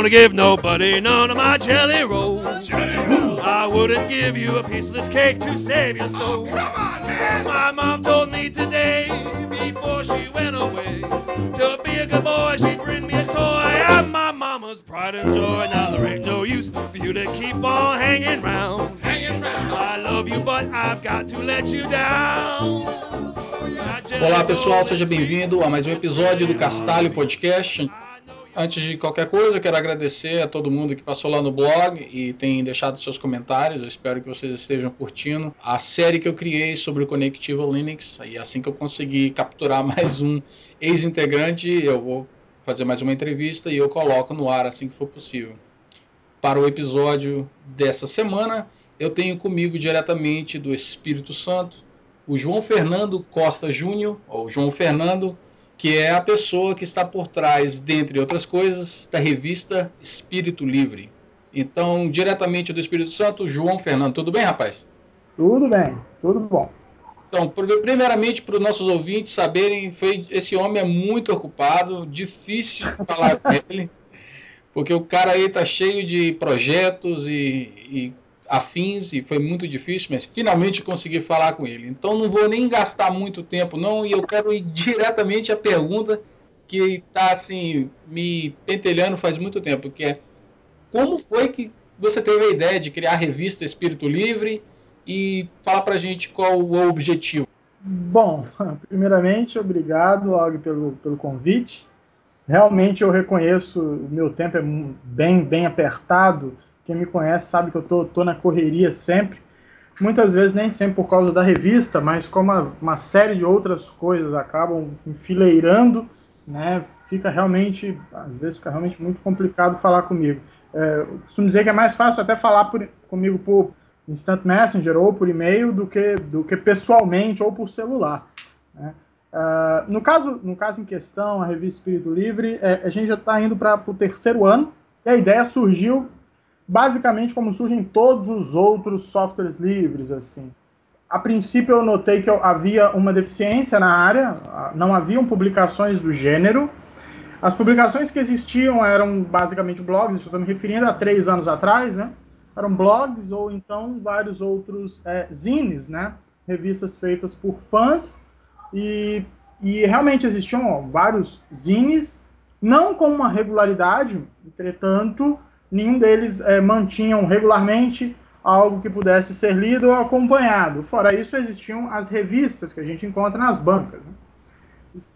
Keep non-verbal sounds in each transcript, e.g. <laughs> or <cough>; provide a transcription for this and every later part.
gonna give nobody none of my jelly rolls. Jelly rolls. I wouldn't give you a piece of this cake to save your soul. Come on, man. My mom told me today, before she went away, to be a good boy, she'd bring me a toy. I'm my mama's pride and joy. Now there ain't no use for you to keep on hanging round. Hanging round. I love you, but I've got to let you down. Olá pessoal, seja bem-vindo a mais um episódio do Castalho Podcast. Antes de qualquer coisa, eu quero agradecer a todo mundo que passou lá no blog e tem deixado seus comentários. Eu espero que vocês estejam curtindo a série que eu criei sobre o Connectival Linux. E assim que eu conseguir capturar <laughs> mais um ex-integrante, eu vou fazer mais uma entrevista e eu coloco no ar assim que for possível. Para o episódio dessa semana, eu tenho comigo diretamente do Espírito Santo o João Fernando Costa Júnior, ou João Fernando, que é a pessoa que está por trás, dentre outras coisas, da revista Espírito Livre. Então, diretamente do Espírito Santo, João Fernando. Tudo bem, rapaz? Tudo bem, tudo bom. Então, primeiramente, para os nossos ouvintes saberem, foi, esse homem é muito ocupado, difícil falar com ele, porque o cara aí tá cheio de projetos e, e afins e foi muito difícil, mas finalmente consegui falar com ele. Então não vou nem gastar muito tempo não e eu quero ir <laughs> diretamente à pergunta que está assim me pentelhando faz muito tempo, que é como foi que você teve a ideia de criar a revista Espírito Livre e para a gente qual o objetivo? Bom, <laughs> primeiramente, obrigado, Og, pelo, pelo convite. Realmente eu reconheço, o meu tempo é bem, bem apertado, quem me conhece sabe que eu tô, tô na correria sempre. Muitas vezes nem sempre por causa da revista, mas como uma, uma série de outras coisas acabam enfileirando, né? Fica realmente, às vezes fica realmente muito complicado falar comigo. É, eu costumo dizer que é mais fácil até falar por, comigo por Instant Messenger ou por e-mail do que, do que pessoalmente ou por celular. Né? Uh, no, caso, no caso em questão, a revista Espírito Livre, é, a gente já está indo para o terceiro ano e a ideia surgiu basicamente como surgem todos os outros softwares livres, assim. A princípio eu notei que havia uma deficiência na área, não haviam publicações do gênero. As publicações que existiam eram basicamente blogs, estou me referindo a três anos atrás, né? Eram blogs ou então vários outros é, zines, né? Revistas feitas por fãs e, e realmente existiam ó, vários zines, não com uma regularidade, entretanto, nenhum deles é, mantinham regularmente algo que pudesse ser lido ou acompanhado. Fora isso, existiam as revistas que a gente encontra nas bancas. Né?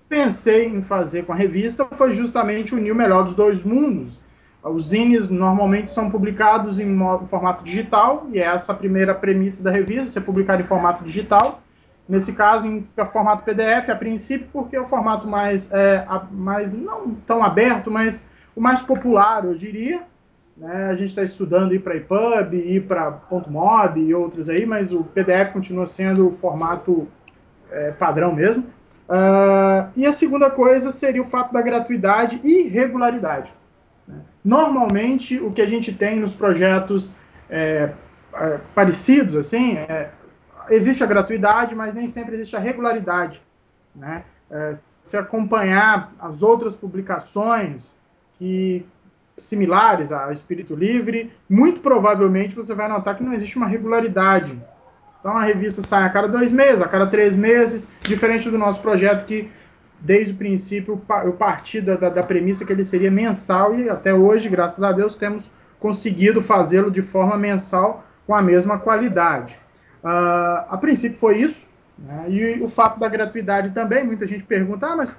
Pensei em fazer com a revista foi justamente unir o melhor dos dois mundos. Os zines normalmente são publicados em formato digital, e é essa a primeira premissa da revista, ser publicado em formato digital. Nesse caso, em formato PDF, a princípio, porque é o formato mais, é, mais não tão aberto, mas o mais popular, eu diria. Né? A gente está estudando ir para EPUB, ir para .mob e outros aí, mas o PDF continua sendo o formato é, padrão mesmo. Uh, e a segunda coisa seria o fato da gratuidade e regularidade. Né? Normalmente, o que a gente tem nos projetos é, é, parecidos, assim, é, existe a gratuidade, mas nem sempre existe a regularidade. Né? É, se acompanhar as outras publicações que similares a Espírito Livre, muito provavelmente você vai notar que não existe uma regularidade. Então a revista sai a cada dois meses, a cada três meses, diferente do nosso projeto que desde o princípio eu parti da, da, da premissa que ele seria mensal e até hoje, graças a Deus, temos conseguido fazê-lo de forma mensal com a mesma qualidade. Uh, a princípio foi isso, né? e o fato da gratuidade também, muita gente pergunta, ah, mas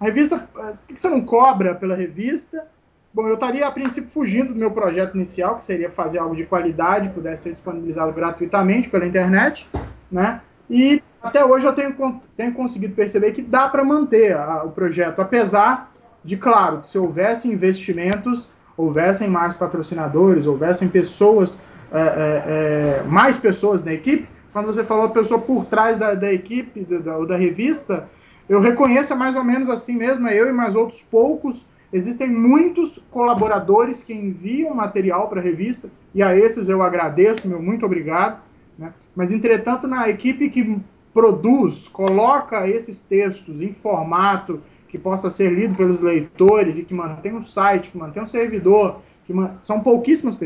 a revista, por que você não cobra pela revista? Bom, eu estaria a princípio fugindo do meu projeto inicial, que seria fazer algo de qualidade, pudesse ser disponibilizado gratuitamente pela internet, né? E até hoje eu tenho, tenho conseguido perceber que dá para manter a, o projeto, apesar de, claro, que se houvesse investimentos, houvessem mais patrocinadores, houvessem pessoas, é, é, é, mais pessoas na equipe, quando você falou a pessoa por trás da, da equipe da, da, da revista, eu reconheço é mais ou menos assim mesmo, é eu e mais outros poucos Existem muitos colaboradores que enviam material para a revista, e a esses eu agradeço, meu muito obrigado. Né? Mas, entretanto, na equipe que produz, coloca esses textos em formato que possa ser lido pelos leitores e que mantém um site, que mantém um servidor, que uma, são pouquíssimas,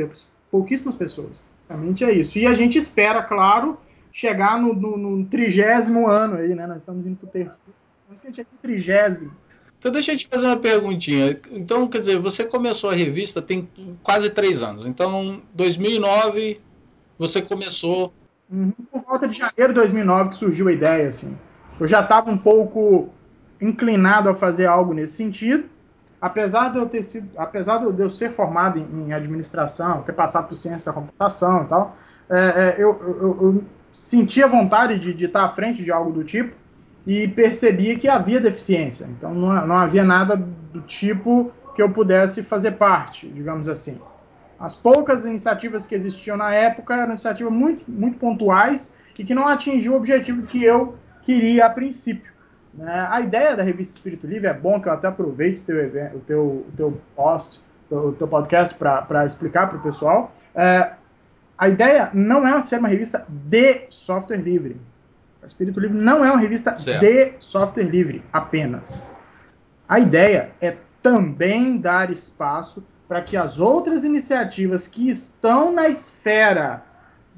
pouquíssimas pessoas. Realmente é isso. E a gente espera, claro, chegar no, no, no trigésimo ano aí, né? Nós estamos indo para o terceiro. Que a gente é trigésimo. Então deixa eu te fazer uma perguntinha. Então, quer dizer, você começou a revista tem quase três anos. Então, 2009, você começou... Uhum. Por volta de janeiro de 2009 que surgiu a ideia, assim. Eu já estava um pouco inclinado a fazer algo nesse sentido, apesar de eu ter sido, apesar de eu ser formado em, em administração, ter passado por ciência da computação e tal, é, é, eu, eu, eu, sentia vontade de, de, estar à frente de algo do tipo e percebia que havia deficiência. Então não, não havia nada do tipo que eu pudesse fazer parte, digamos assim. As poucas iniciativas que existiam na época eram iniciativas muito, muito pontuais e que não atingiam o objetivo que eu queria a princípio. Né? A ideia da revista Espírito Livre é bom que eu até aproveite o teu, o teu, o teu post, o teu podcast para explicar para o pessoal. É, a ideia não é ser uma revista de software livre. A Espírito Livre não é uma revista certo. de software livre apenas. A ideia é também dar espaço para que as outras iniciativas que estão na esfera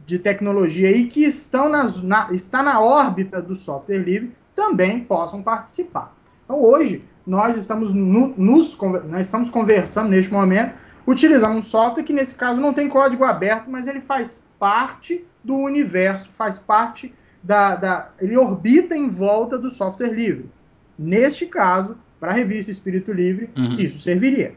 de tecnologia e que estão nas, na, está na órbita do software livre também possam participar. Então hoje nós estamos, no, nos, nós estamos conversando neste momento utilizando um software que nesse caso não tem código aberto, mas ele faz parte do universo, faz parte da, da ele orbita em volta do software livre. Neste caso, para a revista Espírito Livre, uhum. isso serviria,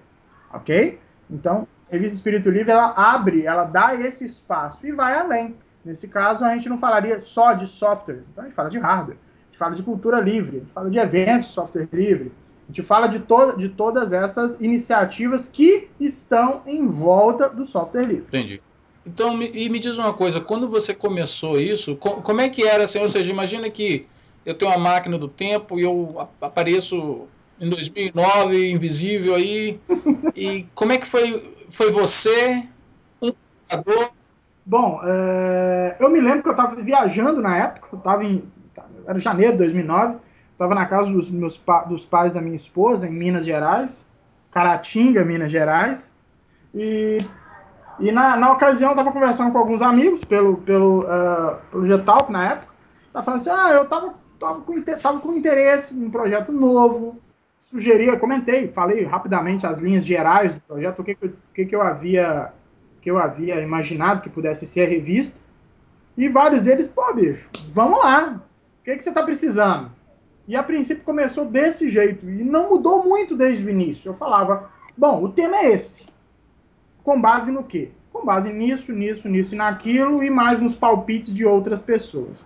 ok? Então, a revista Espírito Livre ela abre, ela dá esse espaço e vai além. Nesse caso, a gente não falaria só de softwares, então a gente fala de hardware fala de cultura livre, a gente fala de eventos software livre, a gente fala de, to de todas essas iniciativas que estão em volta do software livre. Entendi. Então, me, e me diz uma coisa, quando você começou isso, com, como é que era assim? Ou seja, imagina que eu tenho uma máquina do tempo e eu apareço em 2009, invisível aí, e como é que foi, foi você, um computador? Bom, é, eu me lembro que eu estava viajando na época, eu estava em era janeiro de 2009, estava na casa dos meus dos pais da minha esposa, em Minas Gerais, Caratinga, Minas Gerais, e, e na, na ocasião estava conversando com alguns amigos pelo, pelo, uh, pelo na época, estava falando assim, ah, eu estava tava com, tava com interesse em um projeto novo, sugeri, comentei, falei rapidamente as linhas gerais do projeto, o que, que, que, que eu havia que eu havia imaginado que pudesse ser a revista, e vários deles, pô, bicho, vamos lá, que, que você está precisando? E a princípio começou desse jeito e não mudou muito desde o início. Eu falava, bom, o tema é esse. Com base no quê? Com base nisso, nisso, nisso e naquilo e mais nos palpites de outras pessoas.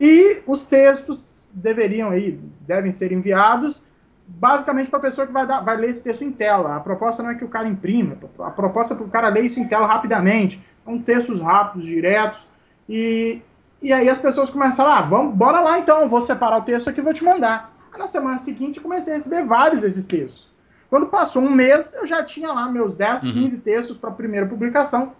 E os textos deveriam aí, devem ser enviados basicamente para a pessoa que vai, dar, vai ler esse texto em tela. A proposta não é que o cara imprima, a proposta é para o cara ler isso em tela rapidamente. São textos rápidos, diretos. E e aí as pessoas começaram, ah, vamos, bora lá então, vou separar o texto aqui e vou te mandar. Aí na semana seguinte comecei a receber vários desses textos. Quando passou um mês, eu já tinha lá meus 10, uhum. 15 textos para a primeira publicação.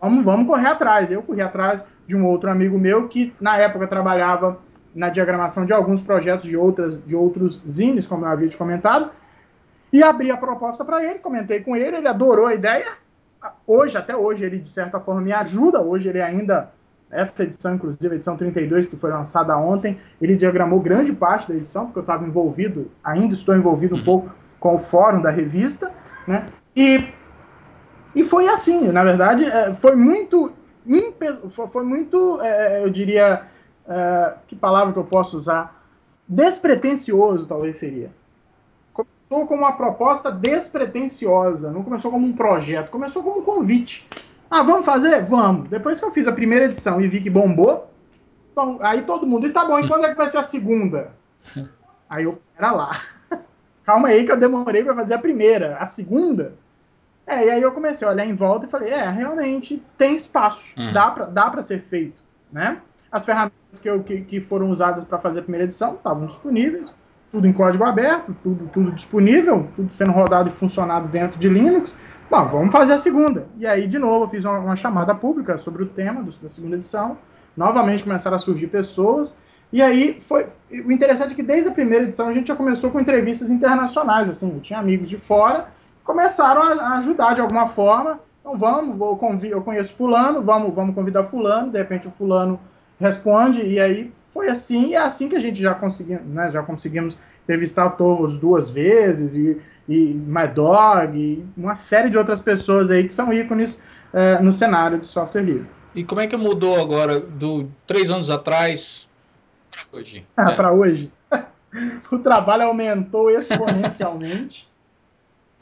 Vamos, vamos correr atrás. Eu corri atrás de um outro amigo meu que na época trabalhava na diagramação de alguns projetos de, outras, de outros zines, como eu havia te comentado, e abri a proposta para ele, comentei com ele, ele adorou a ideia. Hoje, até hoje, ele de certa forma me ajuda, hoje ele ainda essa edição, inclusive, a edição 32, que foi lançada ontem, ele diagramou grande parte da edição, porque eu estava envolvido, ainda estou envolvido um uhum. pouco com o fórum da revista, né? E, e foi assim, na verdade, é, foi muito, foi muito, é, eu diria, é, que palavra que eu posso usar? Despretensioso, talvez seria. Começou como uma proposta despretensiosa, não começou como um projeto, começou como um convite. Ah, vamos fazer? Vamos. Depois que eu fiz a primeira edição e vi que bombou, bom, aí todo mundo, e tá bom, e quando é que vai ser a segunda? <laughs> Aí eu, era lá. <laughs> Calma aí que eu demorei para fazer a primeira. A segunda? É, e aí eu comecei a olhar em volta e falei, é, realmente tem espaço, uhum. dá para dá pra ser feito, né? As ferramentas que, eu, que, que foram usadas para fazer a primeira edição estavam disponíveis, tudo em código aberto, tudo, tudo disponível, tudo sendo rodado e funcionado dentro de Linux. Bom, vamos fazer a segunda. E aí, de novo, eu fiz uma, uma chamada pública sobre o tema do, da segunda edição. Novamente começaram a surgir pessoas. E aí, foi. O interessante é que desde a primeira edição a gente já começou com entrevistas internacionais. Assim, eu tinha amigos de fora começaram a, ajudar de alguma forma. Então vamos, vou convi eu conheço fulano, vamos, vamos convidar fulano, de repente o fulano responde, e aí foi assim, e é assim que a gente já conseguimos, né, já conseguimos entrevistar o Tovos duas vezes, e, e My Dog, e uma série de outras pessoas aí que são ícones é, no cenário de software livre. E como é que mudou agora, do três anos atrás hoje? Ah, é. Para hoje? <laughs> o trabalho aumentou exponencialmente.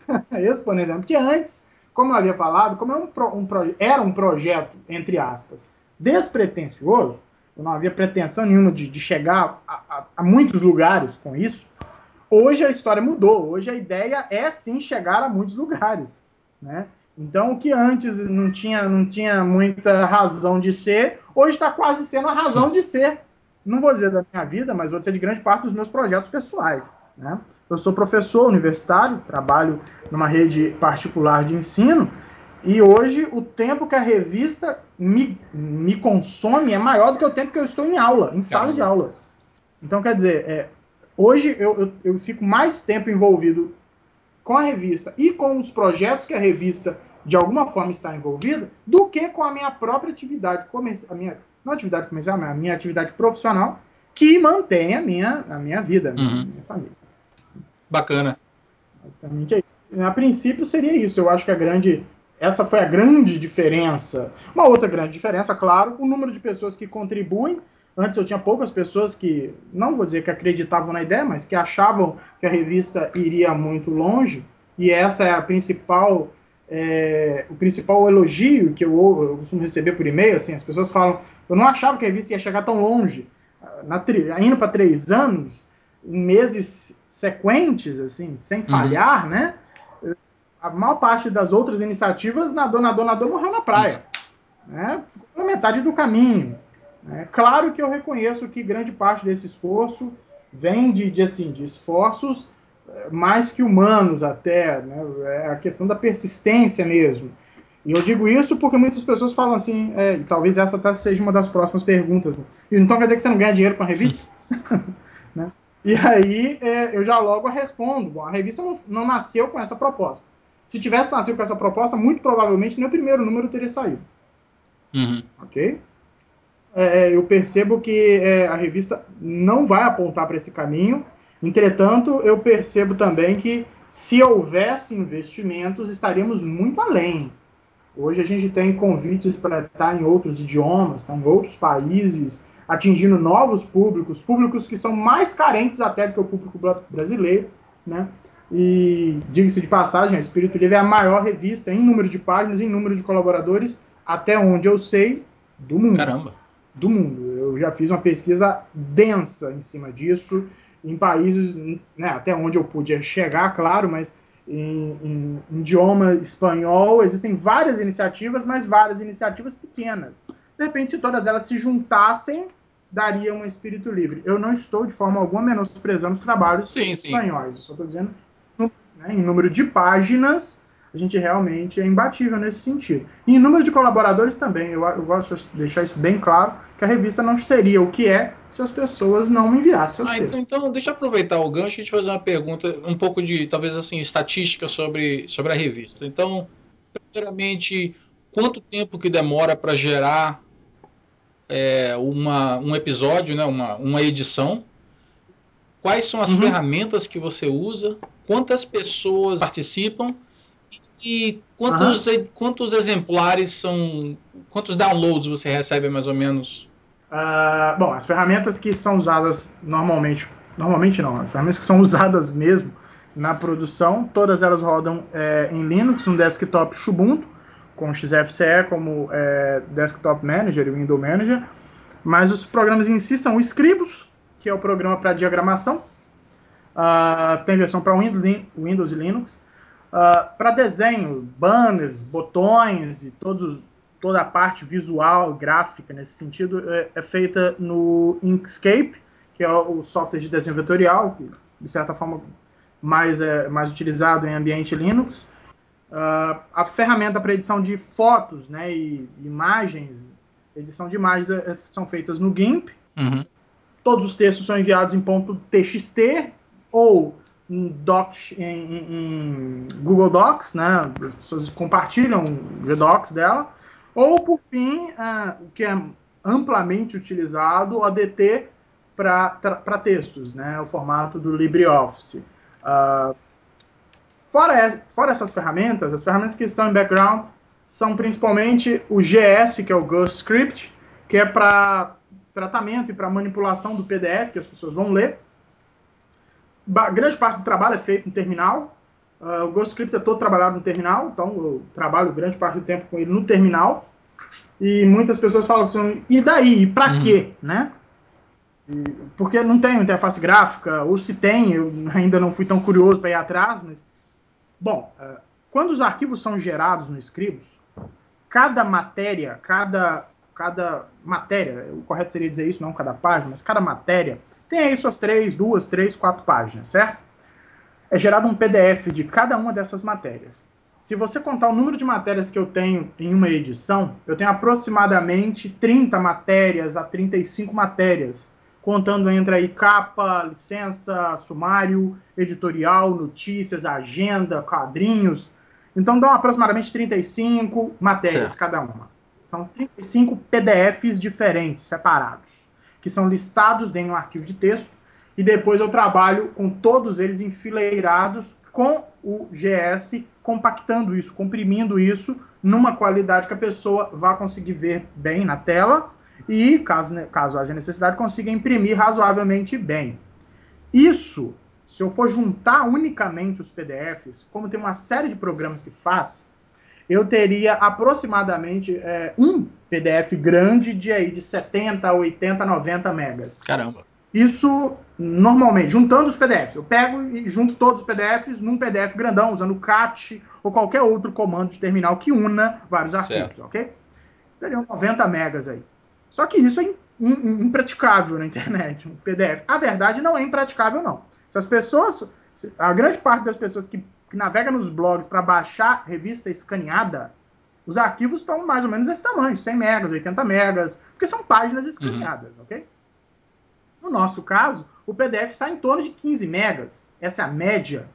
<laughs> exponencialmente. Porque antes, como eu havia falado, como é um, um, era um projeto, entre aspas, despretensioso, eu não havia pretensão nenhuma de, de chegar a, a, a, muitos lugares com isso. Hoje a história mudou. Hoje a ideia é sim chegar a muitos lugares. Né? Então, o que antes não tinha, não tinha muita razão de ser, hoje está quase sendo a razão de ser. Não vou dizer da minha vida, mas vou dizer de grande parte dos meus projetos pessoais. Né? Eu sou professor universitário, trabalho numa rede particular de ensino, e hoje o tempo que a revista me, me consome é maior do que o tempo que eu estou em aula, em sala de aula. Então, quer dizer, é, hoje eu, eu, eu, fico mais tempo envolvido com a revista e com os projetos que a revista de alguma forma está envolvida do que com a minha própria atividade a minha, não atividade comercial, mas a minha atividade profissional que mantém a minha, a minha vida, a minha, uhum. minha família. Bacana. Basicamente é isso. A princípio seria isso. Eu acho que a grande essa foi a grande diferença. Uma outra grande diferença, claro, o número de pessoas que contribuem. Antes eu tinha poucas pessoas que, não vou dizer que acreditavam na ideia, mas que achavam que a revista iria muito longe. E essa é a principal, é, o principal elogio que eu, eu costumo receber por e-mail. Assim, as pessoas falam, eu não achava que a revista ia chegar tão longe. Na, indo para três anos, em meses sequentes, assim, sem uhum. falhar, uhum. né? a maior parte das outras iniciativas, nadou, nadou, nadou, morreu na praia. Né? Ficou pela metade do caminho. Né? Claro que eu reconheço que grande parte desse esforço vem de, de, assim, de esforços eh, mais que humanos até, né? é a questão da persistência mesmo. E eu digo isso porque muitas pessoas falam assim, é, talvez essa até seja uma das próximas perguntas. Então quer dizer que você não ganha dinheiro com a revista? <laughs> né? E aí é, eu já logo respondo. Bom, a revista não, não nasceu com essa proposta. Se tivesse nascido com essa proposta, muito provavelmente nem o primeiro número teria saído. Uhum. Ok? É, é eu percebo que é, a revista não vai apontar para esse caminho. Entretanto, eu percebo também que se houvesse investimentos, estaríamos muito além. Hoje a gente tem convites para estar em outros idiomas, estar em outros países, atingindo novos públicos, públicos que são mais carentes até do que o público brasileiro, né? E, diga-se de passagem, a Espírito Livre é a maior revista em número de páginas, em número de colaboradores, até onde eu sei, do mundo. Caramba! Do mundo. Eu já fiz uma pesquisa densa em cima disso, em países, né, até onde eu podia chegar, claro, mas em, em, em idioma espanhol existem várias iniciativas, mas várias iniciativas pequenas. De repente, se todas elas se juntassem, daria um espírito livre. Eu não estou de forma alguma menosprezando os trabalhos sim, espanhóis. Sim. Eu só estou dizendo né, em número de páginas, a gente realmente é imbatível nesse sentido. E em número de colaboradores também, eu, eu gosto de deixar isso bem claro, que a revista não seria o que é se as pessoas não enviassem seus ah, textos. Então, deixa eu aproveitar o gancho e te fazer uma pergunta, um pouco de, talvez assim, estatística sobre, sobre a revista. Então, primeiramente, quanto tempo que demora para gerar é, uma, um episódio, né, uma, uma edição? Quais são as uhum. ferramentas que você usa? quantas pessoas participam e quantos, uhum. quantos exemplares são. Quantos downloads você recebe mais ou menos? Uh, bom, as ferramentas que são usadas normalmente. Normalmente não, as ferramentas que são usadas mesmo na produção, todas elas rodam é, em Linux, no desktop Ubuntu, com XFCE como é, Desktop Manager e Window Manager. Mas os programas em si são o Scribus, que é o programa para diagramação, Uh, tem versão para Windows e Linux. Uh, para desenho, banners, botões e todos, toda a parte visual, gráfica nesse sentido, é, é, feita no Inkscape, que é o software de desenho vetorial, que de certa forma mais, é, mais utilizado em ambiente Linux. Uh, a ferramenta para edição de fotos né, e imagens, edição de imagens é, são feitas no GIMP. Uhum. Todos os textos são enviados em ponto .txt ou em, docs, em, em, Google Docs, né? As pessoas compartilham o Docs dela, ou por fim, uh, o que é amplamente utilizado, o ADT para textos, né? O formato do LibreOffice. Uh, fora, fora essas ferramentas, as ferramentas que estão em background são principalmente o GS, que é o Ghostscript, que é para tratamento e para manipulação do PDF que as pessoas vão ler. Grande parte do trabalho é feito no terminal. Uh, o Ghostscript é todo trabalhado no terminal, então eu trabalho grande parte do tempo com ele no terminal. E muitas pessoas falam assim, e daí? E para uhum. quê? Né? E, porque não tem interface gráfica, ou se tem, eu ainda não fui tão curioso para ir atrás, mas. Bom, uh, quando os arquivos são gerados no Scribus, cada matéria, cada cada matéria, o correto seria dizer isso, não cada página, mas cada matéria tem aí suas três, duas, três, quatro páginas, certo? É gerado um PDF de cada uma dessas matérias. Se você contar o número de matérias que eu tenho em uma edição, eu tenho aproximadamente 30 matérias a 35 matérias, contando entre aí capa, licença, sumário, editorial, notícias, agenda, quadrinhos. Então dão aproximadamente 35 matérias certo. cada uma. São 35 PDFs diferentes, separados, que são listados dentro de um arquivo de texto, e depois eu trabalho com todos eles enfileirados com o GS, compactando isso, comprimindo isso numa qualidade que a pessoa vá conseguir ver bem na tela e, caso, caso haja necessidade, consiga imprimir razoavelmente bem. Isso, se eu for juntar unicamente os PDFs, como tem uma série de programas que faz, eu teria aproximadamente é, um PDF grande de aí de 70, 80, 90 megas. Caramba. Isso normalmente, juntando os PDFs. Eu pego e junto todos os PDFs num PDF grandão, usando o CAT ou qualquer outro comando de terminal que una vários arquivos, certo. ok? Teria 90 megas aí. Só que isso é impraticável na internet, um PDF. A verdade não é impraticável, não. Se as pessoas, a grande parte das pessoas que que navega nos blogs para baixar revista escaneada, os arquivos estão mais ou menos desse tamanho, 100 megas, 80 megas, porque são páginas uhum. escaneadas, uhum. ok? No nosso caso, o PDF sai em torno de 15 megas. Essa é a média.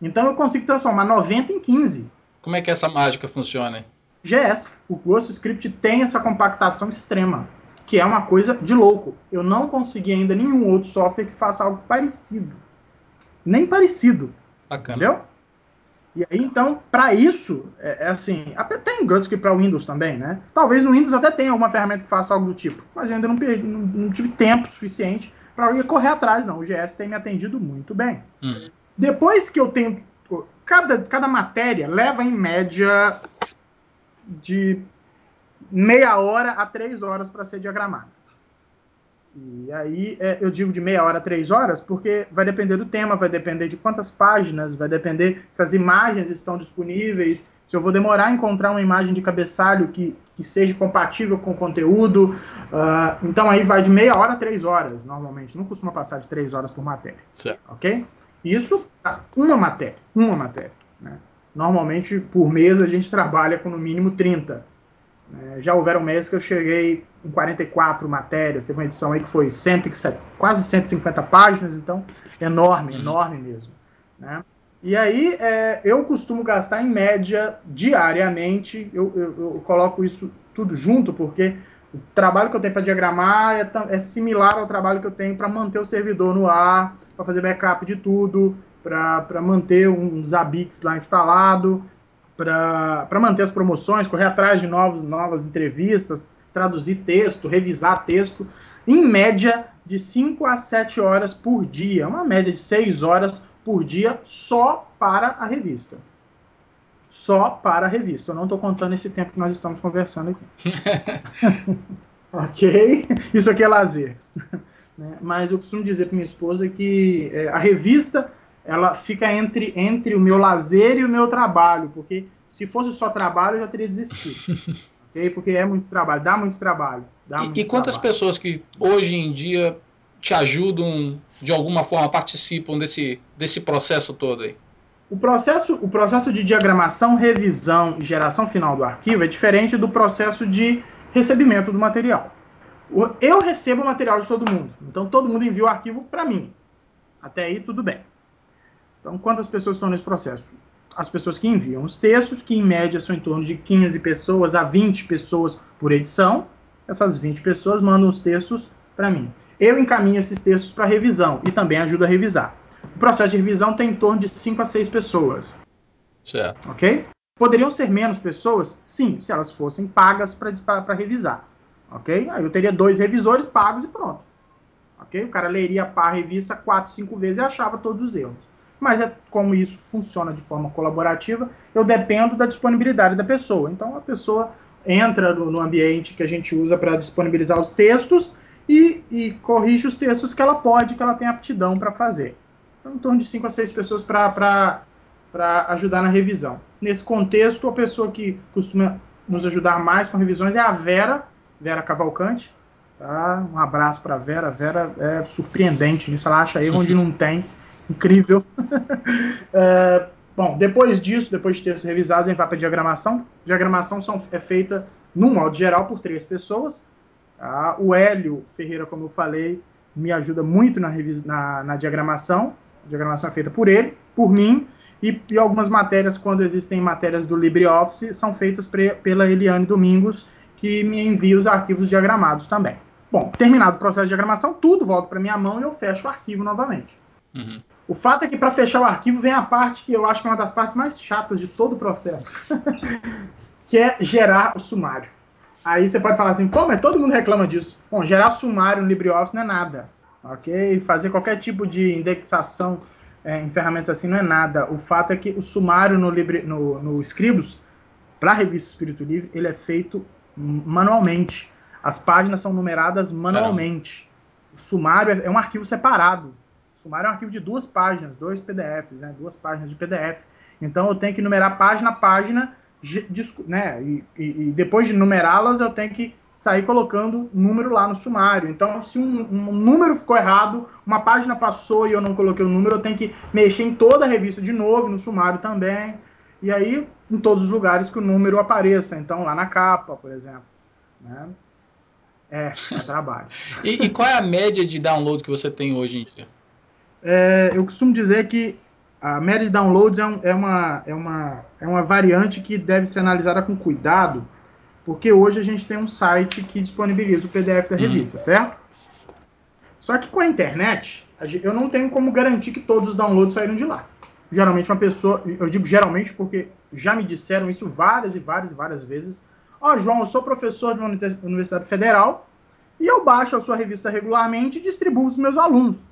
Então eu consigo transformar 90 em 15. Como é que essa mágica funciona? GS, o Script tem essa compactação extrema, que é uma coisa de louco. Eu não consegui ainda nenhum outro software que faça algo parecido. Nem parecido. Bacana. Entendeu? E aí, então, para isso, é, é, assim, até tem GrowthScript para Windows também, né? Talvez no Windows até tenha alguma ferramenta que faça algo do tipo, mas eu ainda não, perdi, não, não tive tempo suficiente para ir correr atrás, não. O GS tem me atendido muito bem. Uhum. Depois que eu tenho. Cada, cada matéria leva em média de meia hora a três horas para ser diagramada. E aí é, eu digo de meia hora a três horas, porque vai depender do tema, vai depender de quantas páginas, vai depender se as imagens estão disponíveis, se eu vou demorar a encontrar uma imagem de cabeçalho que, que seja compatível com o conteúdo. Uh, então aí vai de meia hora a três horas, normalmente. Não costuma passar de três horas por matéria. Certo. Ok? Isso, uma matéria. Uma matéria. Né? Normalmente, por mês, a gente trabalha com no mínimo 30. É, já houveram meses que eu cheguei em 44 matérias, teve uma edição aí que foi 100, quase 150 páginas, então enorme, uhum. enorme mesmo. Né? E aí é, eu costumo gastar em média diariamente, eu, eu, eu, coloco isso tudo junto, porque o trabalho que eu tenho para diagramar é, é, similar ao trabalho que eu tenho para manter o servidor no ar, para fazer backup de tudo, para manter um Zabbix lá instalado, para manter as promoções, correr atrás de novos, novas entrevistas, traduzir texto, revisar texto, em média de 5 a 7 horas por dia, uma média de 6 horas por dia só para a revista. Só para a revista. Eu não estou contando esse tempo que nós estamos conversando aqui. <laughs> ok? Isso aqui é lazer. <laughs> Né? Mas eu costumo dizer para minha esposa que é, a revista ela fica entre, entre o meu lazer e o meu trabalho, porque se fosse só trabalho eu já teria desistido. <laughs> okay? Porque é muito trabalho, dá muito trabalho. Dá e, muito e quantas trabalho. pessoas que hoje em dia te ajudam, de alguma forma participam desse, desse processo todo aí? O processo, o processo de diagramação, revisão e geração final do arquivo é diferente do processo de recebimento do material. Eu recebo o material de todo mundo, então todo mundo envia o arquivo para mim. Até aí tudo bem. Então, quantas pessoas estão nesse processo? As pessoas que enviam os textos, que em média são em torno de 15 pessoas a 20 pessoas por edição. Essas 20 pessoas mandam os textos para mim. Eu encaminho esses textos para revisão e também ajudo a revisar. O processo de revisão tem em torno de 5 a 6 pessoas. Certo. Ok? Poderiam ser menos pessoas? Sim, se elas fossem pagas para revisar. Ok? Aí eu teria dois revisores pagos e pronto. Ok? O cara leria a revista quatro, cinco vezes e achava todos os erros. Mas é como isso funciona de forma colaborativa, eu dependo da disponibilidade da pessoa. Então a pessoa entra no, no ambiente que a gente usa para disponibilizar os textos e, e, corrige os textos que ela pode, que ela tem aptidão para fazer. Então, em torno de cinco a seis pessoas para ajudar na revisão. Nesse contexto, a pessoa que costuma nos ajudar mais com revisões é a Vera, Vera Cavalcante. Tá? Um abraço para Vera. Vera é surpreendente nisso, ela acha erro onde não tem. Incrível. <laughs> é, bom, depois disso, depois de textos revisados, a gente vai para diagramação. Diagramação são, é feita, num modo geral, por três pessoas. Tá? O Hélio Ferreira, como eu falei, me ajuda muito na, na, na diagramação. A diagramação é feita por ele, por mim, e, e, algumas matérias, quando existem matérias do LibreOffice, são feitas pre, pela Eliane Domingos, que me envia os arquivos diagramados também. Bom, terminado o processo de diagramação, tudo volta para minha mão e eu fecho o arquivo novamente. Uhum. O fato é que para fechar o arquivo vem a parte que eu acho que é uma das partes mais chatas de todo o processo, <laughs> que é gerar o sumário. Aí você pode falar assim, pô, mas todo mundo reclama disso. Bom, gerar sumário no LibreOffice não é nada, ok? Fazer qualquer tipo de indexação é, em ferramentas assim não é nada. O fato é que o sumário no, Libre, no, no Scribus, para a revista Espírito Livre, ele é feito manualmente. As páginas são numeradas manualmente. Caramba. O sumário é, é um arquivo separado. Sumário é um arquivo de duas páginas, dois PDFs, né? duas páginas de PDF. Então eu tenho que numerar página a página, né? E, e, e depois de numerá-las, eu tenho que sair colocando número lá no sumário. Então, se um, um, número ficou errado, uma página passou e eu não coloquei o número, eu tenho que mexer em toda a revista de novo, no sumário também. E aí, em todos os lugares que o número apareça. Então, lá na capa, por exemplo. Né? É, é trabalho. <laughs> e, e, qual é a média de download que você tem hoje em dia? É, eu costumo dizer que a média de downloads é, um, é, uma, é, uma, é uma variante que deve ser analisada com cuidado, porque hoje a gente tem um site que disponibiliza o PDF da uhum. revista, uhum. certo? Só que com a internet, eu não tenho como garantir que todos os downloads saíram de lá. Geralmente uma pessoa, eu digo geralmente porque já me disseram isso várias e várias e várias vezes. Ó, oh, João, eu sou professor de uma universidade federal e eu baixo a sua revista regularmente e distribuo os meus alunos.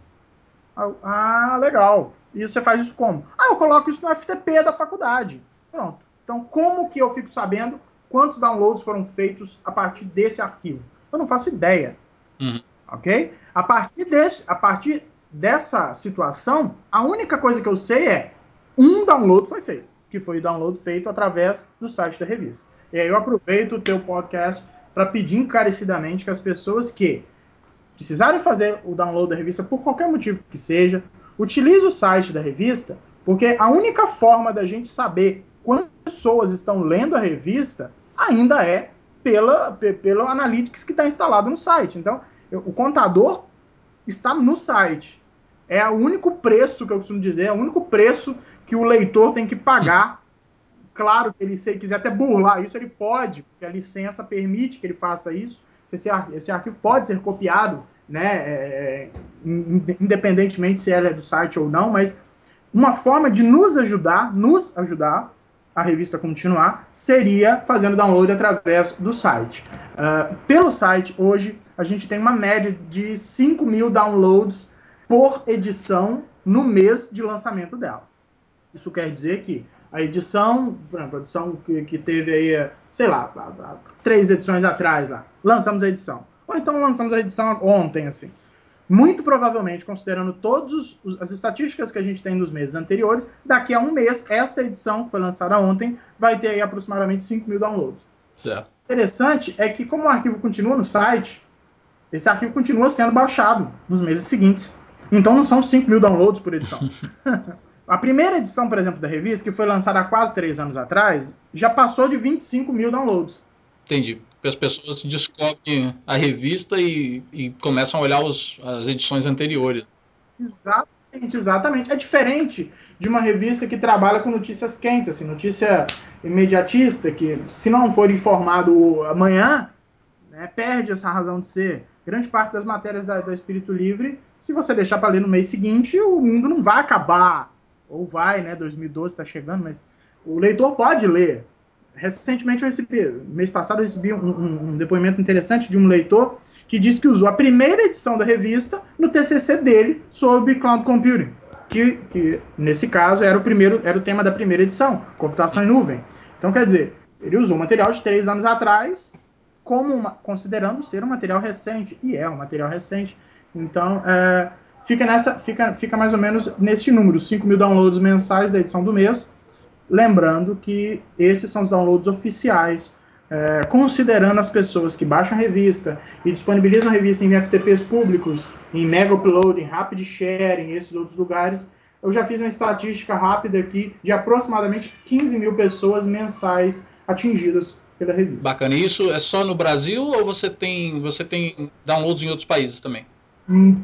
Ah, legal. E você faz isso como? Ah, eu coloco isso no FTP da faculdade. Pronto. Então, como que eu fico sabendo quantos downloads foram feitos a partir desse arquivo? Eu não faço ideia. Uhum. Ok? A partir, desse, a partir dessa situação, a única coisa que eu sei é um download foi feito, que foi o download feito através do site da revista. E aí eu aproveito o teu podcast para pedir encarecidamente que as pessoas que precisarem fazer o download da revista por qualquer motivo que seja, utilize o site da revista, porque a única forma da gente saber quantas pessoas estão lendo a revista ainda é pela, pelo Analytics que está instalado no site. Então, eu, o contador está no site. É o único preço que eu costumo dizer, é o único preço que o leitor tem que pagar. Claro que ele, se ele quiser até burlar isso, ele pode, porque a licença permite que ele faça isso. Esse, esse arquivo pode ser copiado, né, é, independentemente se ela é do site ou não, mas uma forma de nos ajudar, nos ajudar, a revista continuar, seria fazendo download através do site. Uh, pelo site, hoje, a gente tem uma média de 5 mil downloads por edição no mês de lançamento dela. Isso quer dizer que a edição, a edição que, que teve aí, sei lá, três edições atrás lá, lançamos a edição. Ou então lançamos a edição ontem, assim. Muito provavelmente, considerando todas as estatísticas que a gente tem nos meses anteriores, daqui a um mês, esta edição, que foi lançada ontem, vai ter aí aproximadamente 5 mil downloads. Certo. Interessante é que, como o arquivo continua no site, esse arquivo continua sendo baixado nos meses seguintes. Então não são 5 mil downloads por edição. <laughs> a primeira edição, por exemplo, da revista, que foi lançada há quase 3 anos atrás, já passou de 25 mil downloads. Entendi as pessoas descobrem a revista e, e começam a olhar os, as edições anteriores. Exatamente, exatamente. É diferente de uma revista que trabalha com notícias quentes, assim, notícia imediatista, que se não for informado amanhã, né, perde essa razão de ser. Grande parte das matérias da, da Espírito Livre, se você deixar para ler no mês seguinte, o mundo não vai acabar. Ou vai, né? 2012 está chegando, mas o leitor pode ler. Recentemente eu recebi, mês passado eu recebi um, um, um depoimento interessante de um leitor que disse que usou a primeira edição da revista no TCC dele sobre cloud computing, que, que nesse caso era o primeiro, era o tema da primeira edição, computação em nuvem. Então quer dizer, ele usou material de três anos atrás, como uma, considerando ser um material recente e é um material recente. Então é, fica nessa, fica, fica mais ou menos neste número, 5 mil downloads mensais da edição do mês. Lembrando que esses são os downloads oficiais é, considerando as pessoas que baixam a revista e disponibilizam a revista em FTPs públicos, em Mega Upload, em Rapid Share, em esses outros lugares, eu já fiz uma estatística rápida aqui de aproximadamente 15 mil pessoas mensais atingidas pela revista. Bacana. E isso é só no Brasil ou você tem, você tem downloads em outros países também?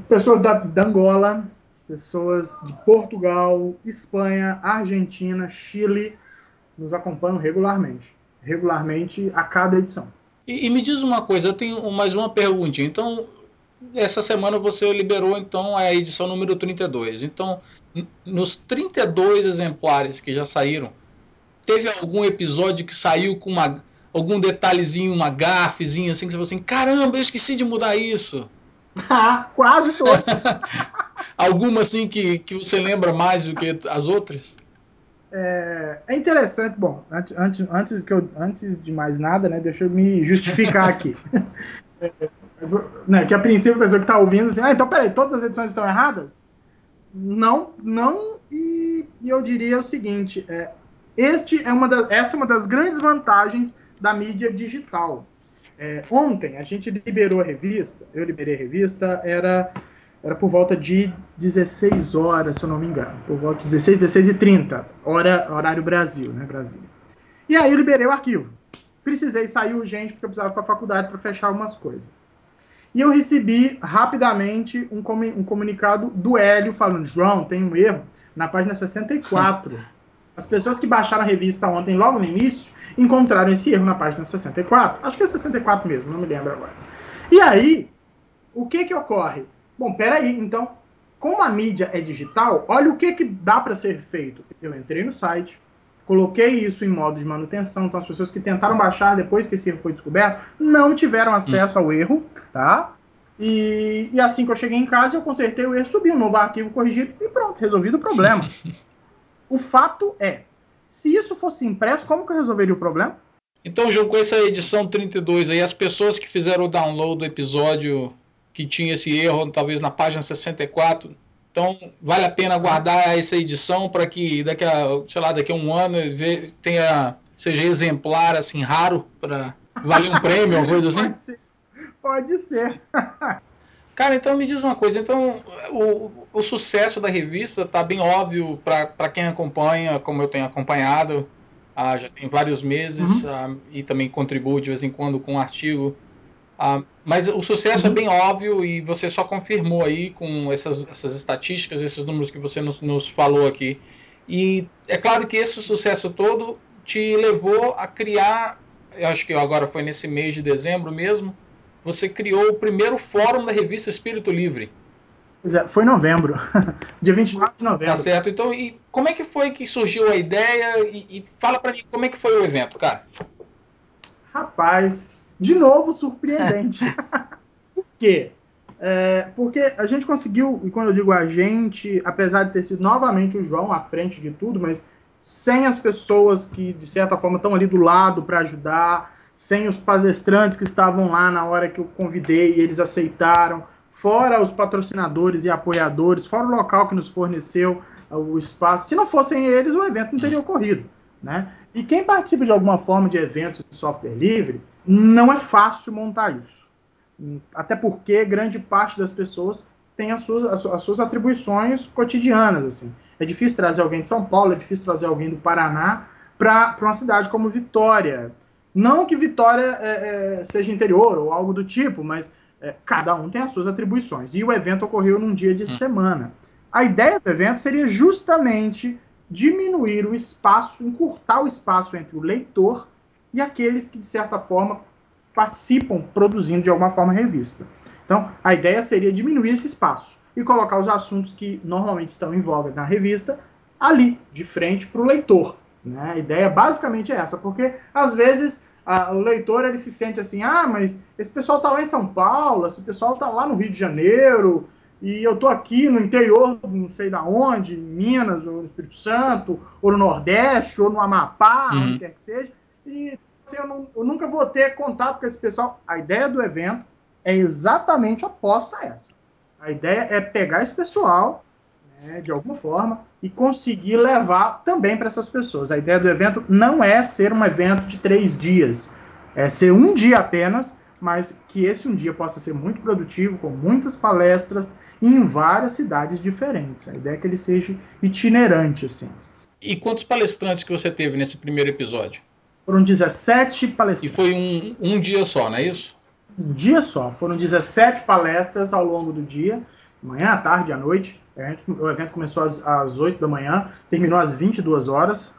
Pessoas da, da Angola, pessoas de Portugal, Espanha, Argentina, Chile nos acompanham regularmente regularmente a cada edição. E, e, me diz uma coisa, eu tenho mais uma perguntinha. Então, essa semana você liberou então a edição número 32. Então, nos 32 exemplares que já saíram, teve algum episódio que saiu com uma, algum detalhezinho, uma gafezinha assim, que você falou assim, caramba, eu esqueci de mudar isso. <laughs> Ah, quase todos. <laughs> Alguma assim que, que você lembra mais do que as outras? É, é interessante, bom, antes, antes, antes, que eu, antes de mais nada, né, deixa eu me justificar aqui. <laughs> é, né, que a princípio a pessoa que está ouvindo assim, ah, então peraí, todas as edições estão erradas? Não, não, e, e eu diria o seguinte, é, este é uma das, essa é uma das grandes vantagens da mídia digital. É, ontem a gente liberou a revista, eu liberei a revista, era era por volta de 16 horas, se eu não me engano. Por volta de 16, 16 e 30, hora, horário Brasil, né, Brasil. E aí eu liberei o arquivo. Precisei sair urgente porque eu precisava para a faculdade para fechar algumas coisas. E eu recebi rapidamente um, um comunicado do Hélio falando: João, tem um erro na página 64. <laughs> As pessoas que baixaram a revista ontem, logo no início, encontraram esse erro na página 64. Acho que é 64 mesmo, não me lembro agora. E aí, o que que ocorre? Bom, peraí, então, como a mídia é digital, olha o que, que dá para ser feito. Eu entrei no site, coloquei isso em modo de manutenção, então as pessoas que tentaram baixar depois que esse erro foi descoberto não tiveram acesso ao erro, tá? E, e assim que eu cheguei em casa, eu consertei o erro, subi um novo arquivo corrigido e pronto, resolvido o problema. <laughs> o fato é, se isso fosse impresso, como que eu resolveria o problema? Então, João, com essa edição 32 aí, as pessoas que fizeram o download do episódio que tinha esse erro, talvez na página 64. Então, vale a pena guardar essa edição para que daqui a, sei lá, daqui a um ano tenha, seja exemplar, assim, raro, para valer um prêmio, uma coisa <laughs> assim? Pode ser. Pode ser. <laughs> Cara, então me diz uma coisa. Então, o, o sucesso da revista está bem óbvio para quem acompanha, como eu tenho acompanhado, ah, já tem vários meses, uhum. ah, e também contribuo de vez em quando com um artigo ah, mas o sucesso é uhum. bem óbvio e você só confirmou aí com essas, essas estatísticas, esses números que você nos, nos falou aqui. E é claro que esse sucesso todo te levou a criar, eu acho que agora foi nesse mês de dezembro mesmo, você criou o primeiro fórum da revista Espírito Livre. É, foi em novembro, <laughs> dia 29 de novembro. Tá certo. Então, e como é que foi que surgiu a ideia? E, e fala para mim como é que foi o evento, cara. Rapaz, de novo surpreendente. <laughs> Por quê? É, porque a gente conseguiu, e quando eu digo a gente, apesar de ter sido novamente o João à frente de tudo, mas sem as pessoas que, de certa forma, estão ali do lado para ajudar, sem os palestrantes que estavam lá na hora que eu convidei e eles aceitaram, fora os patrocinadores e apoiadores, fora o local que nos forneceu o espaço. Se não fossem eles, o evento não teria ocorrido. Né? E quem participa de alguma forma de eventos de software livre, não é fácil montar isso. Até porque grande parte das pessoas tem as suas, as suas atribuições cotidianas. Assim. É difícil trazer alguém de São Paulo, é difícil trazer alguém do Paraná para uma cidade como Vitória. Não que Vitória é, é, seja interior ou algo do tipo, mas é, cada um tem as suas atribuições. E o evento ocorreu num dia de hum. semana. A ideia do evento seria justamente diminuir o espaço, encurtar o espaço entre o leitor e aqueles que, de certa forma, participam produzindo de alguma forma a revista. Então, a ideia seria diminuir esse espaço e colocar os assuntos que normalmente estão em voga na revista ali, de frente para o leitor. Né? A ideia basicamente é essa, porque às vezes a, o leitor ele se sente assim: ah, mas esse pessoal está lá em São Paulo, esse pessoal está lá no Rio de Janeiro, e eu estou aqui no interior, não sei da onde, em Minas, ou no Espírito Santo, ou no Nordeste, ou no Amapá, uhum. onde quer que seja, e assim, eu, não, eu nunca vou ter contato com esse pessoal. A ideia do evento é exatamente oposta a essa. A ideia é pegar esse pessoal, né, de alguma forma, e conseguir levar também para essas pessoas. A ideia do evento não é ser um evento de três dias, é ser um dia apenas, mas que esse um dia possa ser muito produtivo, com muitas palestras em várias cidades diferentes. A ideia é que ele seja itinerante, assim. E quantos palestrantes que você teve nesse primeiro episódio? Foram 17 palestrantes. E foi um, um dia só, não é isso? Um dia só. Foram 17 palestras ao longo do dia, manhã, à tarde, à noite. o evento começou às, às 8 da manhã, terminou às 22 horas.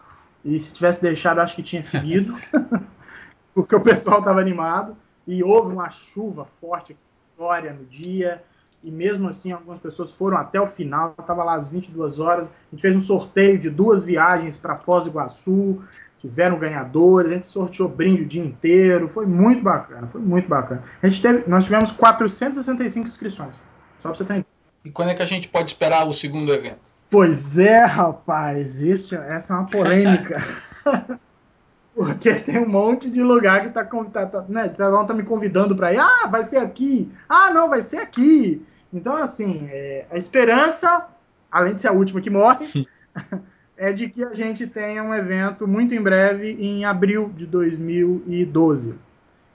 E se tivesse deixado, acho que tinha seguido, <laughs> porque o pessoal estava animado. E houve uma chuva forte, história no dia. E mesmo assim, algumas pessoas foram até o final. Estava lá às 22 horas. A gente fez um sorteio de duas viagens para Foz do Iguaçu tiveram ganhadores, a gente sorteou brinde o dia inteiro, foi muito bacana, foi muito bacana. A gente teve, nós tivemos 465 inscrições, só para você ter E quando é que a gente pode esperar o segundo evento? Pois é, rapaz, isso, essa é uma polêmica. <laughs> Porque tem um monte de lugar que está tá, tá, né, tá me convidando para ir. Ah, vai ser aqui. Ah, não, vai ser aqui. Então, assim, é, a esperança, além de ser a última que morre, <laughs> é de que a gente tenha um evento muito em breve, em abril de 2012.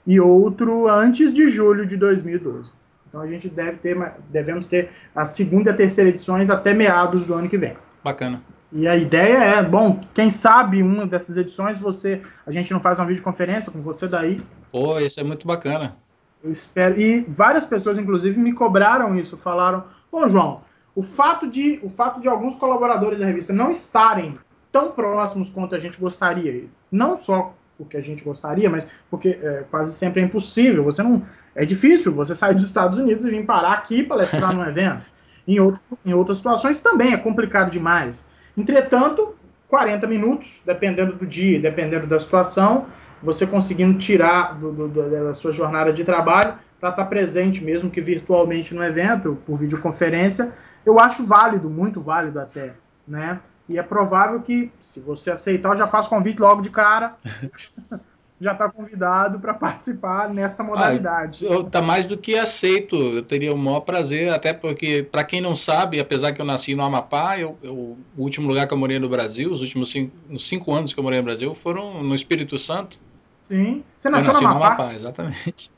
E outro antes de julho de 2012. Então a gente deve ter, devemos ter a segunda e a terceira edições até meados do ano que vem. Bacana. E a ideia é, bom, quem sabe uma dessas edições você, a gente não faz uma videoconferência com você daí. Pô, isso é muito bacana. Eu espero. E várias pessoas, inclusive, me cobraram isso, falaram, pô, João, o fato de, o fato de alguns colaboradores da revista não estarem tão próximos quanto a gente gostaria, não só porque a gente gostaria, mas porque é, quase sempre é impossível. Você não é difícil você sair dos Estados Unidos e vir parar aqui palestrar num <laughs> evento. Em, outro, em outras situações também é complicado demais. Entretanto, 40 minutos, dependendo do dia, dependendo da situação, você conseguindo tirar do, do, da sua jornada de trabalho para estar presente, mesmo que virtualmente no evento, por videoconferência, eu acho válido, muito válido até, né? E é provável que, se você aceitar, eu já faço convite logo de cara. <laughs> já está convidado para participar nessa modalidade. Ah, tá mais do que aceito. Eu teria o maior prazer, até porque, para quem não sabe, apesar que eu nasci no Amapá, eu, eu, o último lugar que eu morei no Brasil, os últimos cinco, cinco anos que eu morei no Brasil, foram no Espírito Santo. Sim. Você nasceu no Amapá? no Amapá? Exatamente.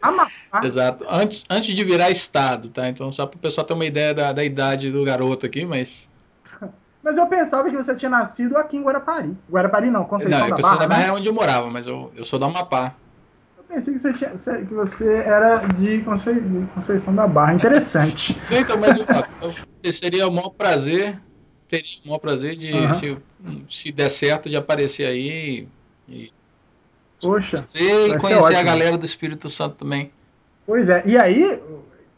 Amapá. Exato. Antes, antes de virar estado, tá? Então, só para o pessoal ter uma ideia da, da idade do garoto aqui, mas. <laughs> Mas eu pensava que você tinha nascido aqui em Guarapari. Guarapari não, Conceição não, da Barra. Não, da Barra né? é onde eu morava, mas eu, eu sou da Amapá. Eu pensei que você, tinha, que você era de Conceição da Barra. Interessante. <laughs> então, mas eu, seria o maior prazer, teria o maior prazer de, uhum. se, se der certo, de aparecer aí e Poxa. e conhecer a galera do Espírito Santo também. Pois é. E aí,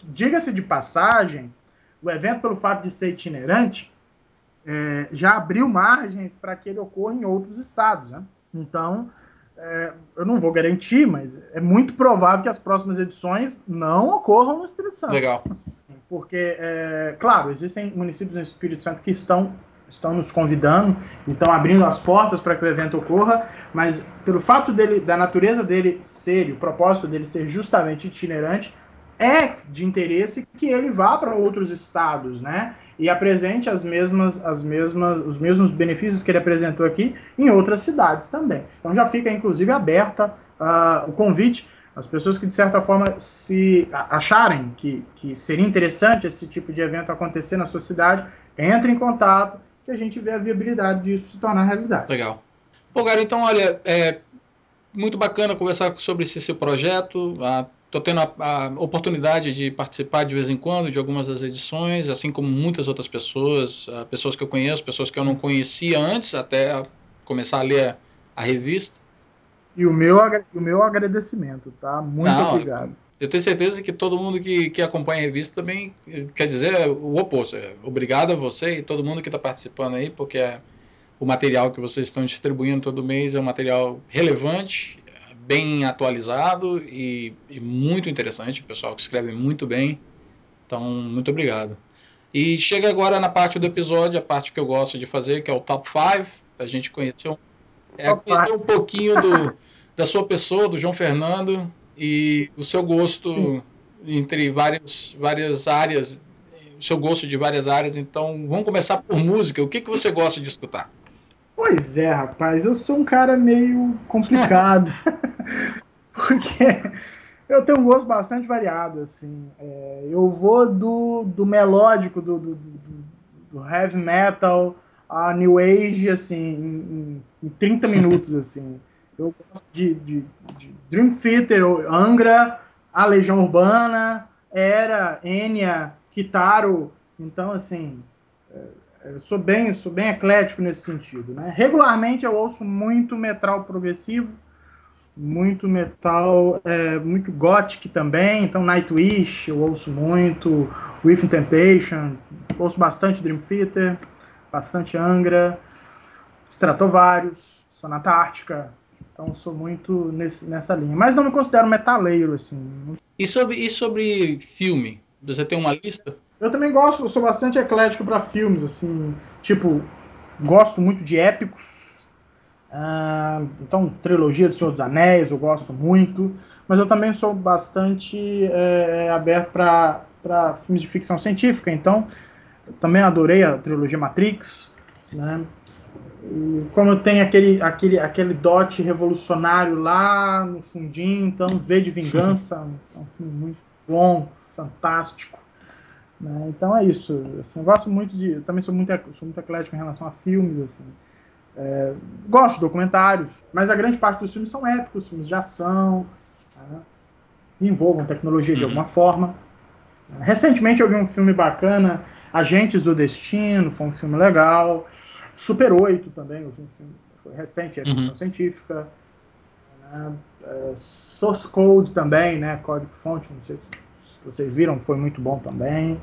diga-se de passagem, o evento, pelo fato de ser itinerante, é, já abriu margens para que ele ocorra em outros estados. Né? Então, é, eu não vou garantir, mas é muito provável que as próximas edições não ocorram no Espírito Santo. Legal. Porque, é, claro, existem municípios no Espírito Santo que estão estão nos convidando, estão abrindo as portas para que o evento ocorra, mas pelo fato dele, da natureza dele ser, o propósito dele ser justamente itinerante, é de interesse que ele vá para outros estados, né? E apresente as mesmas, as mesmas, os mesmos benefícios que ele apresentou aqui em outras cidades também. Então já fica inclusive aberta uh, o convite as pessoas que de certa forma se acharem que, que seria interessante esse tipo de evento acontecer na sua cidade, entre em contato, que a gente vê a viabilidade disso se tornar realidade. Legal. Bom, cara, então, olha, é muito bacana conversar sobre esse seu projeto. Ah, Estou tendo a, a, oportunidade de participar de vez em quando de algumas das edições, assim como muitas outras pessoas, uh, pessoas que eu conheço, pessoas que eu não conhecia antes, até começar a ler a, a revista. E o meu, o meu agradecimento, tá? Muito não, obrigado. Eu tenho certeza que todo mundo que, que acompanha a revista também quer dizer o oposto. É, obrigado a você e todo mundo que está participando aí, porque é, o material que vocês estão distribuindo todo mês é um material relevante, bem atualizado e, e, muito interessante. O pessoal que escreve muito bem. Então, muito obrigado. E chega agora na parte do episódio, a parte que eu gosto de fazer, que é o Top 5, a gente conhecer um, é, um pouquinho do, <laughs> da sua pessoa, do João Fernando, e o seu gosto Sim. entre várias, várias áreas, o seu gosto de várias áreas. Então, vamos começar por música. O que, que você gosta de escutar? Pois é, rapaz, eu sou um cara meio complicado. <laughs> porque eu tenho um gosto bastante variado, assim. É, eu vou do, do melódico, do, do, do, heavy metal, a new age, assim, em, em 30 minutos, <laughs> assim. Eu gosto de, de, de Dream Theater, Angra, a Legião Urbana, Era, Enya, Kitaro. Então, assim, é, eu sou bem, sou bem eclético nesse sentido. Né? Regularmente eu ouço muito metal progressivo, muito metal, é, muito gothic também. Então Nightwish eu ouço muito, With Temptation, ouço bastante Dream Theater, bastante Angra, Stratovarius, Sonata Ártica. Então sou muito nesse, nessa linha. Mas não me considero metaleiro, assim. E sobre, e sobre filme? Você tem uma lista? Eu também gosto, sou bastante eclético para filmes, assim, tipo, gosto muito de épicos. Uh, então, trilogia do Senhor dos Anéis, eu gosto muito. Mas eu também sou bastante é, aberto para filmes de ficção científica. Então, também adorei a trilogia Matrix, né? Como tem aquele, aquele, aquele dote revolucionário lá no fundinho, então V de Vingança, <laughs> é um filme muito bom, fantástico. Né? Então é isso. Assim, eu gosto muito de. Eu também sou muito, sou muito eclético em relação a filmes. Assim. É, gosto de documentários, mas a grande parte dos filmes são épicos, filmes de ação, né? envolvam tecnologia de uhum. alguma forma. Recentemente eu vi um filme bacana, Agentes do Destino, foi um filme legal. Super 8 também, um filme, foi recente, é ficção uhum. científica. Né? É, Source Code também, né? Código fonte, não sei se vocês viram, foi muito bom também.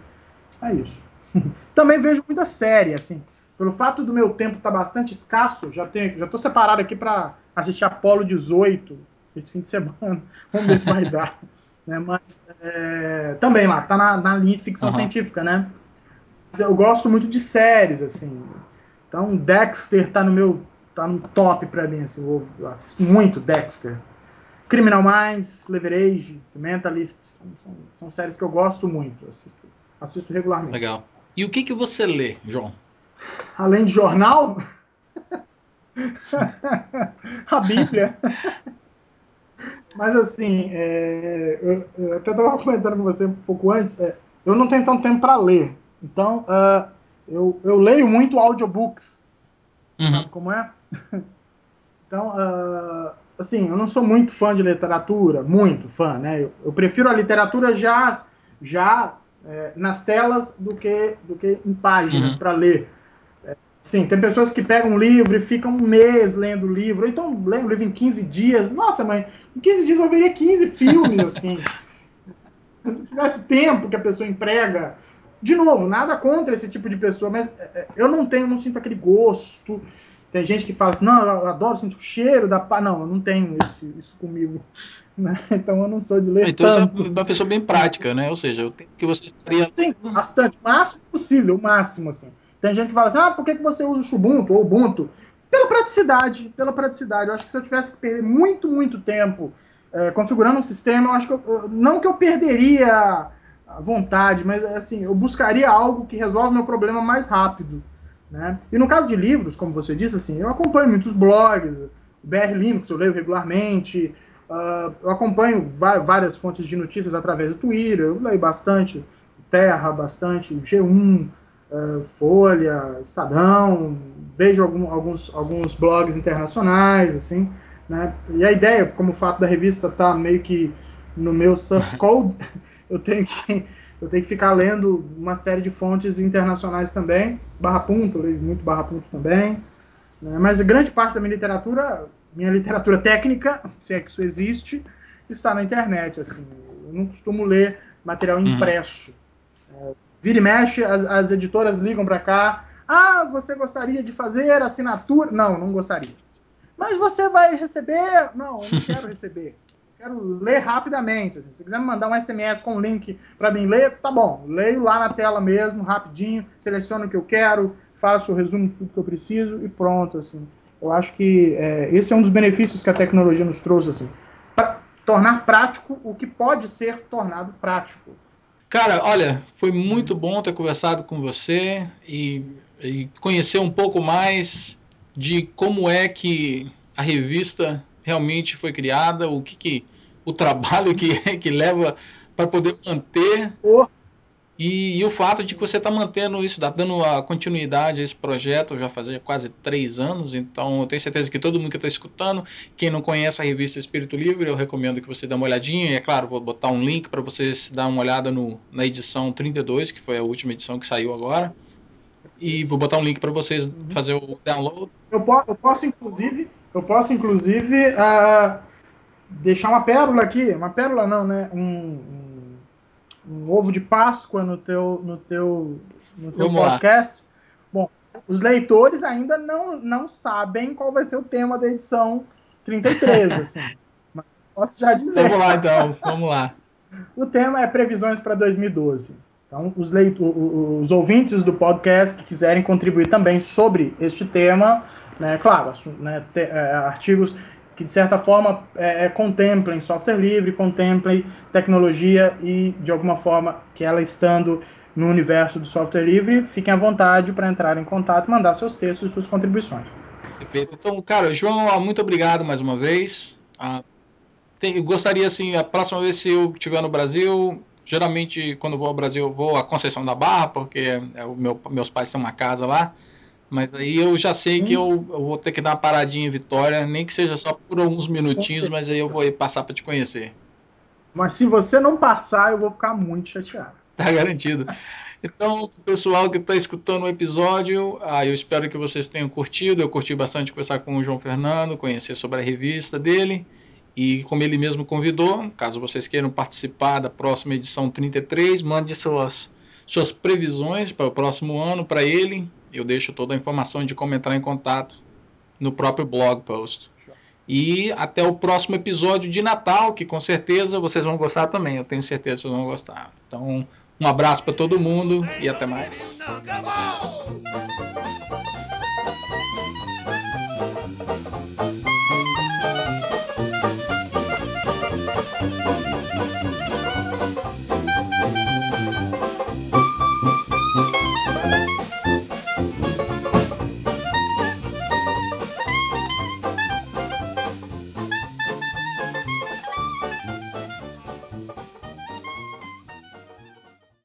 É isso. <laughs> também vejo muita série, assim. Pelo fato do meu tempo estar tá bastante escasso, já tenho, já tô separado aqui para assistir Apolo 18 esse fim de semana. <laughs> Vamos ver se vai dar. <laughs> Né? Mas é, também lá, tá na, na linha de ficção uhum. científica, né? Mas eu gosto muito de séries, assim. Então, Dexter tá no meu tá no top para mim, assim, eu, eu assisto muito Dexter. Criminal Minds, Leverage, Mentalist, são, são, séries que eu gosto muito, assisto, assisto regularmente. Legal. E o que, que você lê, João? Além de jornal, <laughs> a Bíblia. Mas assim, é, eu, eu, até estava comentando com você um pouco antes, é, eu não tenho tanto tempo para ler. Então, uh, eu, eu leio muito audiobooks. Uhum. Sabe como é? <laughs> então, uh, assim, eu não sou muito fã de literatura, muito fã, né? Eu, eu prefiro a literatura já, já é, nas telas do que, do que em páginas uhum. para ler. É, sim, tem pessoas que pegam um livro e ficam um mês lendo o livro, então lendo o livro em 15 dias. Nossa, mãe, em 15 dias eu veria 15 filmes, assim. <laughs> Se tivesse tempo que a pessoa emprega. De novo, nada contra esse tipo de pessoa, mas é, eu não tenho, não sinto aquele gosto tem gente que fala assim, não, eu adoro sentir o cheiro da pá. Não, eu não tenho isso, isso comigo. <laughs> Né? Então eu não sou de ler então tanto. Então é uma pessoa bem prática, né? Ou seja, o que você estaria... Sim, bastante. O máximo possível, o máximo, assim. Tem gente que fala assim, ah, por que, que você usa o Ubuntu ou Ubuntu? Pela praticidade, pela praticidade. Eu acho que se eu tivesse que perder muito, muito tempo é, configurando um sistema, eu acho que eu, não que eu perderia a vontade, mas assim, eu buscaria algo que resolve meu problema mais rápido. Né? E no caso de livros, como você disse, assim, eu acompanho muitos blogs, o BR Linux eu leio regularmente, uh, eu acompanho várias fontes de notícias através do Twitter, eu leio bastante Terra, bastante G1, uh, ah, Folha, Estadão, vejo algum, alguns, alguns blogs internacionais, assim, né? E a ideia, como o fato da revista estar tá meio que no meu source <laughs> code, eu tenho que <laughs> eu tenho que ficar lendo uma série de fontes internacionais também, barra ponto, eu leio muito barra ponto também, né? mas grande parte da minha literatura, minha literatura técnica, <laughs> se é que isso existe, está na internet, assim, eu não costumo ler material uhum. impresso. Uhum. É, vira e mexe, as, as editoras ligam para cá, ah, você gostaria de fazer assinatura? Não, não gostaria. Mas você vai receber? Não, eu não <laughs> quero receber quero ler rapidamente. Assim. Se quiser me mandar um SMS com um link para mim ler, tá bom. Leio lá na tela mesmo, rapidinho, seleciono o que eu quero, faço o resumo de tudo que eu preciso e pronto. Assim. Eu acho que é, esse é um dos benefícios que a tecnologia nos trouxe, assim, para tornar prático o que pode ser tornado prático. Cara, olha, foi muito bom ter conversado com você e, e conhecer um pouco mais de como é que a revista realmente foi criada, o que, que o trabalho que, <laughs> que leva para poder manter. Oh. E, e, o fato de que você está mantendo isso, tá dando a continuidade a esse projeto já fazia quase três anos, então eu tenho certeza que todo mundo que está escutando, quem não conhece a revista Espírito Livre, eu recomendo que você dê uma olhadinha, e é claro, vou botar um link para vocês dar uma olhada no, na edição 32, que foi a última edição que saiu agora, e vou botar um link para vocês fazer o download. Eu, po eu posso, inclusive, eu posso, inclusive, uh, deixar uma pérola aqui, uma pérola não, né? Um, um, um ovo de Páscoa no teu, no teu, no teu podcast. Lá. Bom, os leitores ainda não, não sabem qual vai ser o tema da edição 33, <laughs> assim. Mas posso já dizer. Vamos lá, então, vamos lá. o tema é previsões para 2012. Então, os, leito, os ouvintes do podcast que quiserem contribuir também sobre este tema, né, claro, né, te, é, artigos que de certa forma é, é, contemplem software livre, contemplem tecnologia e de alguma forma que ela estando no universo do software livre, fiquem à vontade para entrar em contato, mandar seus textos e suas contribuições. Perfeito. Então, cara, João, muito obrigado mais uma vez. Ah, gostaria, assim, a próxima vez se eu estiver no Brasil, geralmente quando vou ao Brasil vou à Conceição da Barra, porque é meu, meus pais têm uma casa lá. Mas aí eu já sei que eu, eu, vou ter que dar uma paradinha em Vitória, nem que seja só por alguns minutinhos, mas aí eu vou passar para te conhecer. Mas se você não passar, eu vou ficar muito chateado. <laughs> Tá garantido. Então, pessoal que está escutando o episódio, ah, eu espero que vocês tenham curtido. Eu curti bastante conversar com o João Fernando, conhecer sobre a revista dele. E como ele mesmo convidou, caso vocês queiram participar da próxima edição 33, mande suas, suas previsões para o próximo ano para ele eu deixo toda a informação de como entrar em contato no próprio blog post. E até o próximo episódio de Natal, que com certeza vocês vão gostar também. Eu tenho certeza que vocês vão gostar. Então, um abraço para todo mundo e até mais.